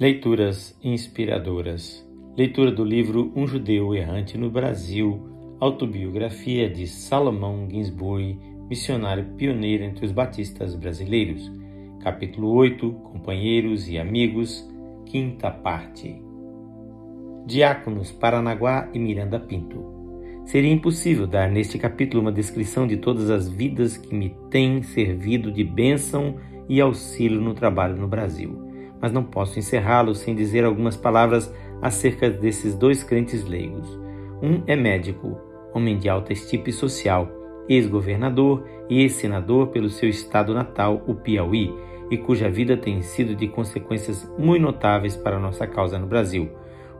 Leituras inspiradoras. Leitura do livro Um Judeu Errante no Brasil, autobiografia de Salomão Ginsburg, missionário pioneiro entre os batistas brasileiros. Capítulo 8 Companheiros e Amigos, quinta parte. Diáconos Paranaguá e Miranda Pinto. Seria impossível dar neste capítulo uma descrição de todas as vidas que me têm servido de bênção e auxílio no trabalho no Brasil mas não posso encerrá-lo sem dizer algumas palavras acerca desses dois crentes leigos. Um é médico, homem de alta estirpe social, ex-governador e ex-senador pelo seu estado natal, o Piauí, e cuja vida tem sido de consequências muito notáveis para nossa causa no Brasil.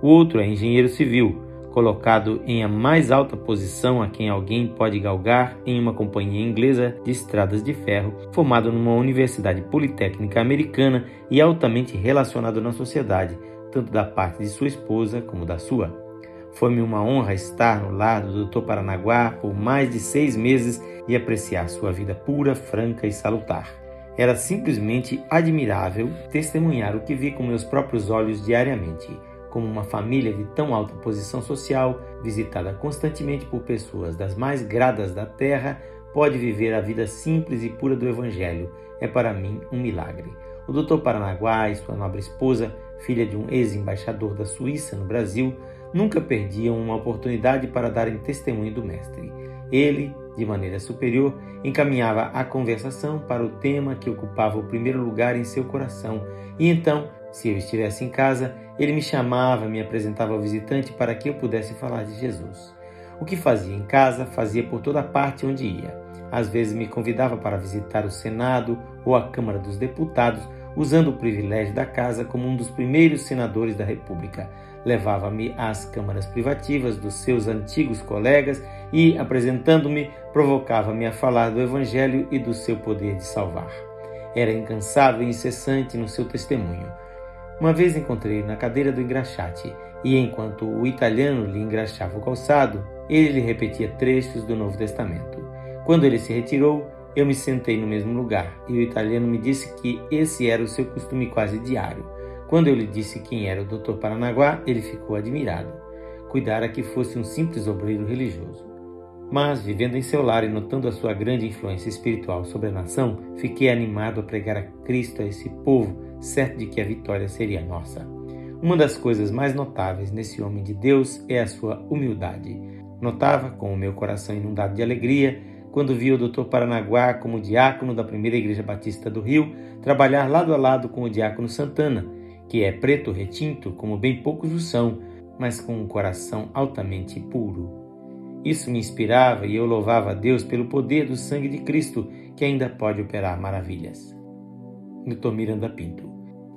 O outro é engenheiro civil, colocado em a mais alta posição a quem alguém pode galgar em uma companhia inglesa de estradas de ferro, formado numa universidade politécnica americana e altamente relacionado na sociedade, tanto da parte de sua esposa como da sua. Foi-me uma honra estar no lado do Dr. Paranaguá por mais de seis meses e apreciar sua vida pura, franca e salutar. Era simplesmente admirável testemunhar o que vi com meus próprios olhos diariamente como uma família de tão alta posição social, visitada constantemente por pessoas das mais gradas da terra, pode viver a vida simples e pura do Evangelho. É para mim um milagre. O Dr. Paranaguá e sua nobre esposa, filha de um ex-embaixador da Suíça no Brasil, nunca perdiam uma oportunidade para darem testemunho do Mestre. Ele, de maneira superior, encaminhava a conversação para o tema que ocupava o primeiro lugar em seu coração, e então se eu estivesse em casa, ele me chamava, me apresentava ao visitante para que eu pudesse falar de Jesus. O que fazia em casa, fazia por toda parte onde ia. Às vezes me convidava para visitar o Senado ou a Câmara dos Deputados, usando o privilégio da casa como um dos primeiros senadores da República. Levava-me às câmaras privativas dos seus antigos colegas e, apresentando-me, provocava-me a falar do Evangelho e do seu poder de salvar. Era incansável e incessante no seu testemunho. Uma vez encontrei na cadeira do engraxate, e enquanto o italiano lhe engraxava o calçado, ele lhe repetia trechos do Novo Testamento. Quando ele se retirou, eu me sentei no mesmo lugar, e o italiano me disse que esse era o seu costume quase diário. Quando eu lhe disse quem era o Dr. Paranaguá, ele ficou admirado. Cuidara que fosse um simples obreiro religioso. Mas, vivendo em seu lar e notando a sua grande influência espiritual sobre a nação, fiquei animado a pregar a Cristo a esse povo certo de que a vitória seria nossa. Uma das coisas mais notáveis nesse homem de Deus é a sua humildade. Notava, com o meu coração inundado de alegria, quando vi o Dr. Paranaguá como diácono da primeira Igreja Batista do Rio trabalhar lado a lado com o diácono Santana, que é preto retinto, como bem poucos o são, mas com um coração altamente puro. Isso me inspirava e eu louvava a Deus pelo poder do sangue de Cristo que ainda pode operar maravilhas. Dr. Miranda Pinto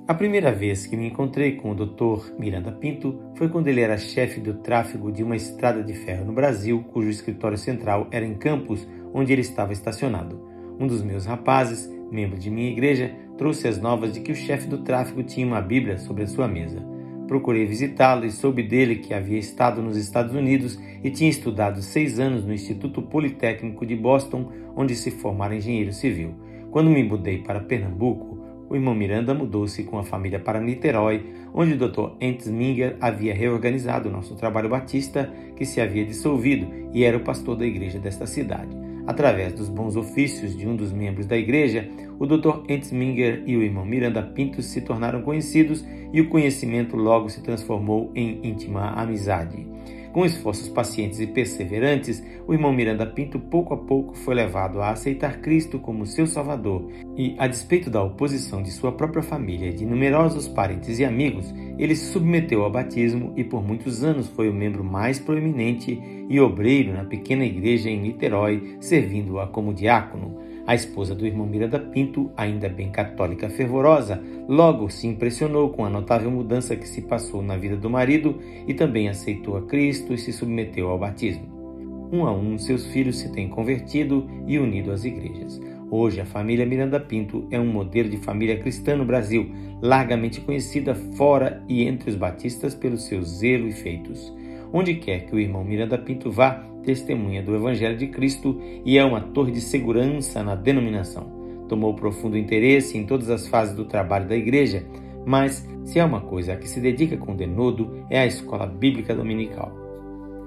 a primeira vez que me encontrei com o Dr. Miranda Pinto foi quando ele era chefe do tráfego de uma estrada de ferro no Brasil, cujo escritório central era em Campos, onde ele estava estacionado. Um dos meus rapazes, membro de minha igreja, trouxe as novas de que o chefe do tráfego tinha uma Bíblia sobre a sua mesa. Procurei visitá-lo e soube dele que havia estado nos Estados Unidos e tinha estudado seis anos no Instituto Politécnico de Boston, onde se formara engenheiro civil. Quando me mudei para Pernambuco, o irmão Miranda mudou-se com a família para Niterói, onde o Dr. Entes Minger havia reorganizado o nosso trabalho batista, que se havia dissolvido, e era o pastor da igreja desta cidade. Através dos bons ofícios de um dos membros da igreja, o Dr. Entes Minger e o irmão Miranda Pinto se tornaram conhecidos e o conhecimento logo se transformou em íntima amizade. Com esforços pacientes e perseverantes, o irmão Miranda Pinto pouco a pouco foi levado a aceitar Cristo como seu Salvador e, a despeito da oposição de sua própria família de numerosos parentes e amigos, ele se submeteu ao batismo e por muitos anos foi o membro mais proeminente e obreiro na pequena igreja em Niterói, servindo-a como diácono. A esposa do irmão Miranda Pinto, ainda bem católica fervorosa, logo se impressionou com a notável mudança que se passou na vida do marido e também aceitou a Cristo e se submeteu ao batismo. Um a um, seus filhos se têm convertido e unido às igrejas. Hoje, a família Miranda Pinto é um modelo de família cristã no Brasil, largamente conhecida fora e entre os batistas pelo seu zelo e feitos. Onde quer que o irmão Miranda Pinto vá, testemunha do Evangelho de Cristo e é uma torre de segurança na denominação. Tomou profundo interesse em todas as fases do trabalho da igreja, Mas, se há uma coisa a que se dedica com denodo, é a escola bíblica dominical.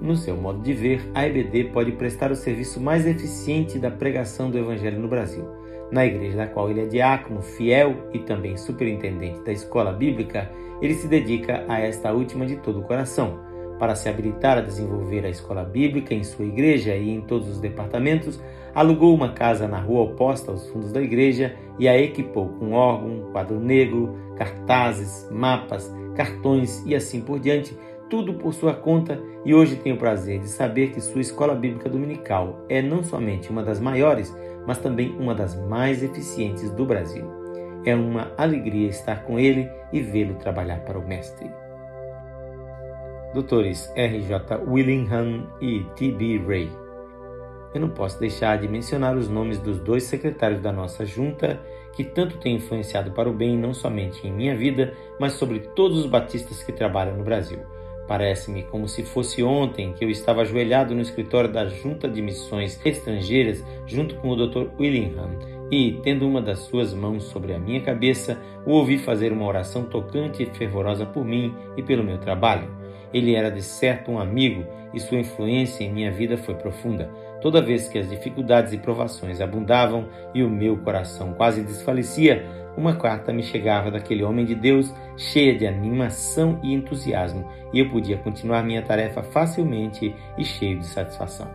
No seu modo de ver, a EBD pode prestar o serviço mais eficiente da pregação do Evangelho no Brasil. Na igreja da qual ele é diácono, fiel e também superintendente da escola bíblica, ele se dedica a esta última de todo o coração para se habilitar a desenvolver a escola bíblica em sua igreja e em todos os departamentos, alugou uma casa na rua oposta aos fundos da igreja e a equipou com órgão, quadro negro, cartazes, mapas, cartões e assim por diante, tudo por sua conta, e hoje tenho o prazer de saber que sua escola bíblica dominical é não somente uma das maiores, mas também uma das mais eficientes do Brasil. É uma alegria estar com ele e vê-lo trabalhar para o Mestre. Doutores R.J. Willingham e T.B. Ray. Eu não posso deixar de mencionar os nomes dos dois secretários da nossa junta que tanto têm influenciado para o bem não somente em minha vida, mas sobre todos os batistas que trabalham no Brasil. Parece-me como se fosse ontem que eu estava ajoelhado no escritório da Junta de Missões Estrangeiras junto com o Dr. Willingham e, tendo uma das suas mãos sobre a minha cabeça, o ouvi fazer uma oração tocante e fervorosa por mim e pelo meu trabalho. Ele era de certo um amigo e sua influência em minha vida foi profunda. Toda vez que as dificuldades e provações abundavam e o meu coração quase desfalecia, uma carta me chegava daquele homem de Deus cheia de animação e entusiasmo, e eu podia continuar minha tarefa facilmente e cheio de satisfação.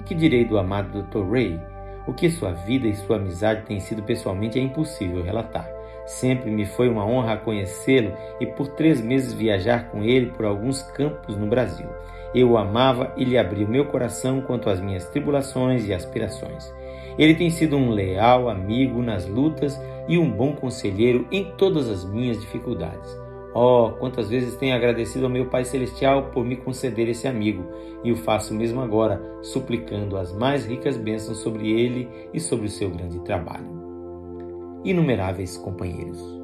O que direi do amado Dr. Ray? O que sua vida e sua amizade têm sido pessoalmente é impossível relatar. Sempre me foi uma honra conhecê-lo e por três meses viajar com ele por alguns campos no Brasil. Eu o amava e lhe abri o meu coração quanto às minhas tribulações e aspirações. Ele tem sido um leal amigo nas lutas e um bom conselheiro em todas as minhas dificuldades. Oh, quantas vezes tenho agradecido ao meu Pai Celestial por me conceder esse amigo, e o faço mesmo agora, suplicando as mais ricas bênçãos sobre ele e sobre o seu grande trabalho inumeráveis companheiros.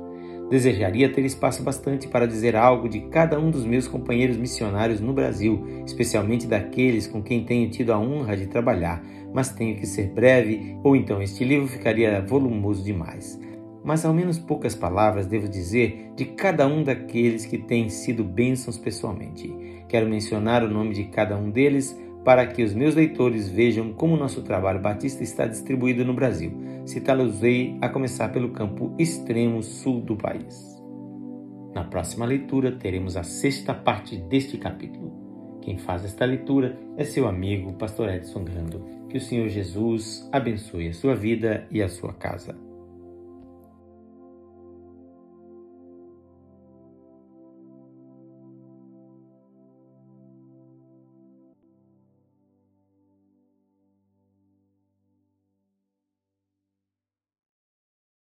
Desejaria ter espaço bastante para dizer algo de cada um dos meus companheiros missionários no Brasil, especialmente daqueles com quem tenho tido a honra de trabalhar, mas tenho que ser breve, ou então este livro ficaria volumoso demais. Mas ao menos poucas palavras devo dizer de cada um daqueles que têm sido bênçãos pessoalmente. Quero mencionar o nome de cada um deles para que os meus leitores vejam como nosso trabalho batista está distribuído no Brasil. Citá-los-ei a começar pelo campo extremo sul do país. Na próxima leitura teremos a sexta parte deste capítulo. Quem faz esta leitura é seu amigo, Pastor Edson Grando. Que o Senhor Jesus abençoe a sua vida e a sua casa.